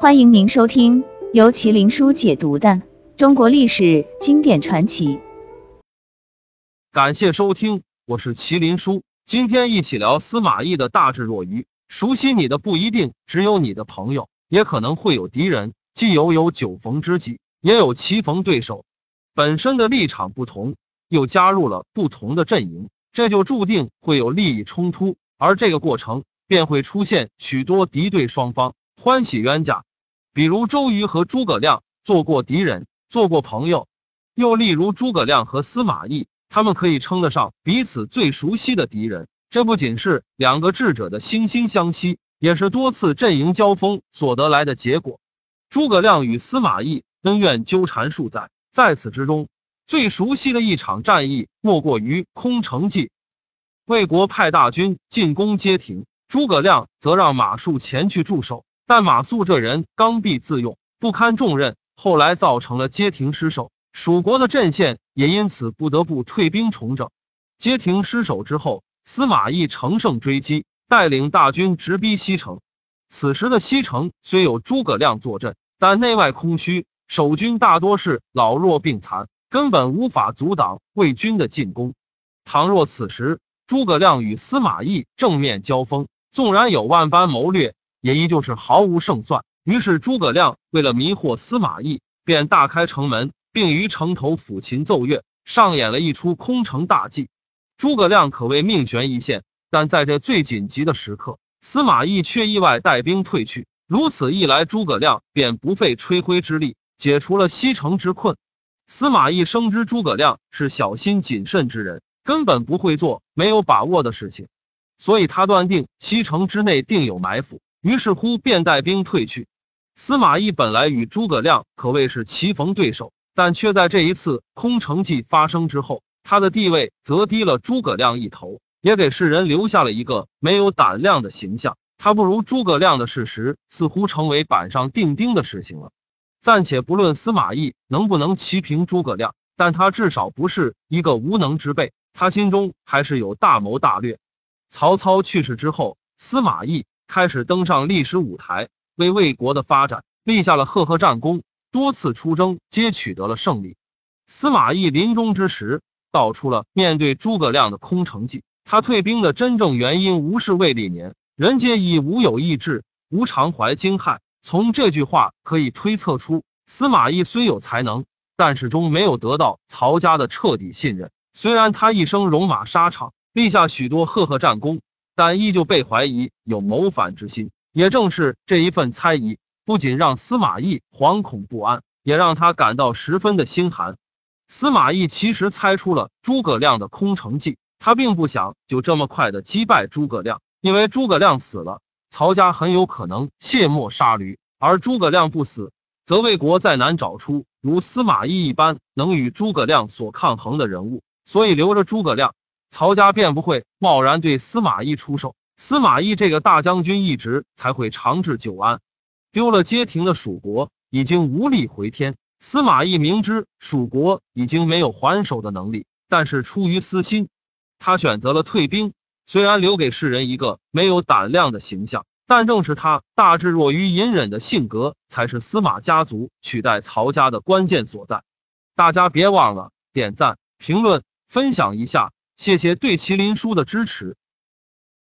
欢迎您收听由麒麟书解读的中国历史经典传奇。感谢收听，我是麒麟书。今天一起聊司马懿的大智若愚。熟悉你的不一定只有你的朋友，也可能会有敌人。既有有酒逢知己，也有棋逢对手。本身的立场不同，又加入了不同的阵营，这就注定会有利益冲突，而这个过程便会出现许多敌对双方欢喜冤家。比如周瑜和诸葛亮做过敌人，做过朋友；又例如诸葛亮和司马懿，他们可以称得上彼此最熟悉的敌人。这不仅是两个智者的惺惺相惜，也是多次阵营交锋所得来的结果。诸葛亮与司马懿恩怨纠缠数载，在此之中，最熟悉的一场战役莫过于空城计。魏国派大军进攻街亭，诸葛亮则让马谡前去驻守。但马谡这人刚愎自用，不堪重任，后来造成了街亭失守，蜀国的阵线也因此不得不退兵重整。街亭失守之后，司马懿乘胜追击，带领大军直逼西城。此时的西城虽有诸葛亮坐镇，但内外空虚，守军大多是老弱病残，根本无法阻挡魏军的进攻。倘若此时诸葛亮与司马懿正面交锋，纵然有万般谋略，也依旧是毫无胜算。于是诸葛亮为了迷惑司马懿，便大开城门，并于城头抚琴奏乐，上演了一出空城大计。诸葛亮可谓命悬一线，但在这最紧急的时刻，司马懿却意外带兵退去。如此一来，诸葛亮便不费吹灰之力解除了西城之困。司马懿深知诸葛亮是小心谨慎之人，根本不会做没有把握的事情，所以他断定西城之内定有埋伏。于是乎，便带兵退去。司马懿本来与诸葛亮可谓是棋逢对手，但却在这一次空城计发生之后，他的地位则低了诸葛亮一头，也给世人留下了一个没有胆量的形象。他不如诸葛亮的事实，似乎成为板上钉钉的事情了。暂且不论司马懿能不能齐平诸葛亮，但他至少不是一个无能之辈，他心中还是有大谋大略。曹操去世之后，司马懿。开始登上历史舞台，为魏国的发展立下了赫赫战功，多次出征皆取得了胜利。司马懿临终之时，道出了面对诸葛亮的空城计。他退兵的真正原因，无是为历年人皆以无有意志，无常怀惊骇。从这句话可以推测出，司马懿虽有才能，但始终没有得到曹家的彻底信任。虽然他一生戎马沙场，立下许多赫赫战功。但依旧被怀疑有谋反之心，也正是这一份猜疑，不仅让司马懿惶恐不安，也让他感到十分的心寒。司马懿其实猜出了诸葛亮的空城计，他并不想就这么快的击败诸葛亮，因为诸葛亮死了，曹家很有可能卸磨杀驴；而诸葛亮不死，则魏国再难找出如司马懿一般能与诸葛亮所抗衡的人物，所以留着诸葛亮。曹家便不会贸然对司马懿出手，司马懿这个大将军一直才会长治久安。丢了街亭的蜀国已经无力回天，司马懿明知蜀国已经没有还手的能力，但是出于私心，他选择了退兵。虽然留给世人一个没有胆量的形象，但正是他大智若愚、隐忍的性格，才是司马家族取代曹家的关键所在。大家别忘了点赞、评论、分享一下。谢谢对麒麟书的支持。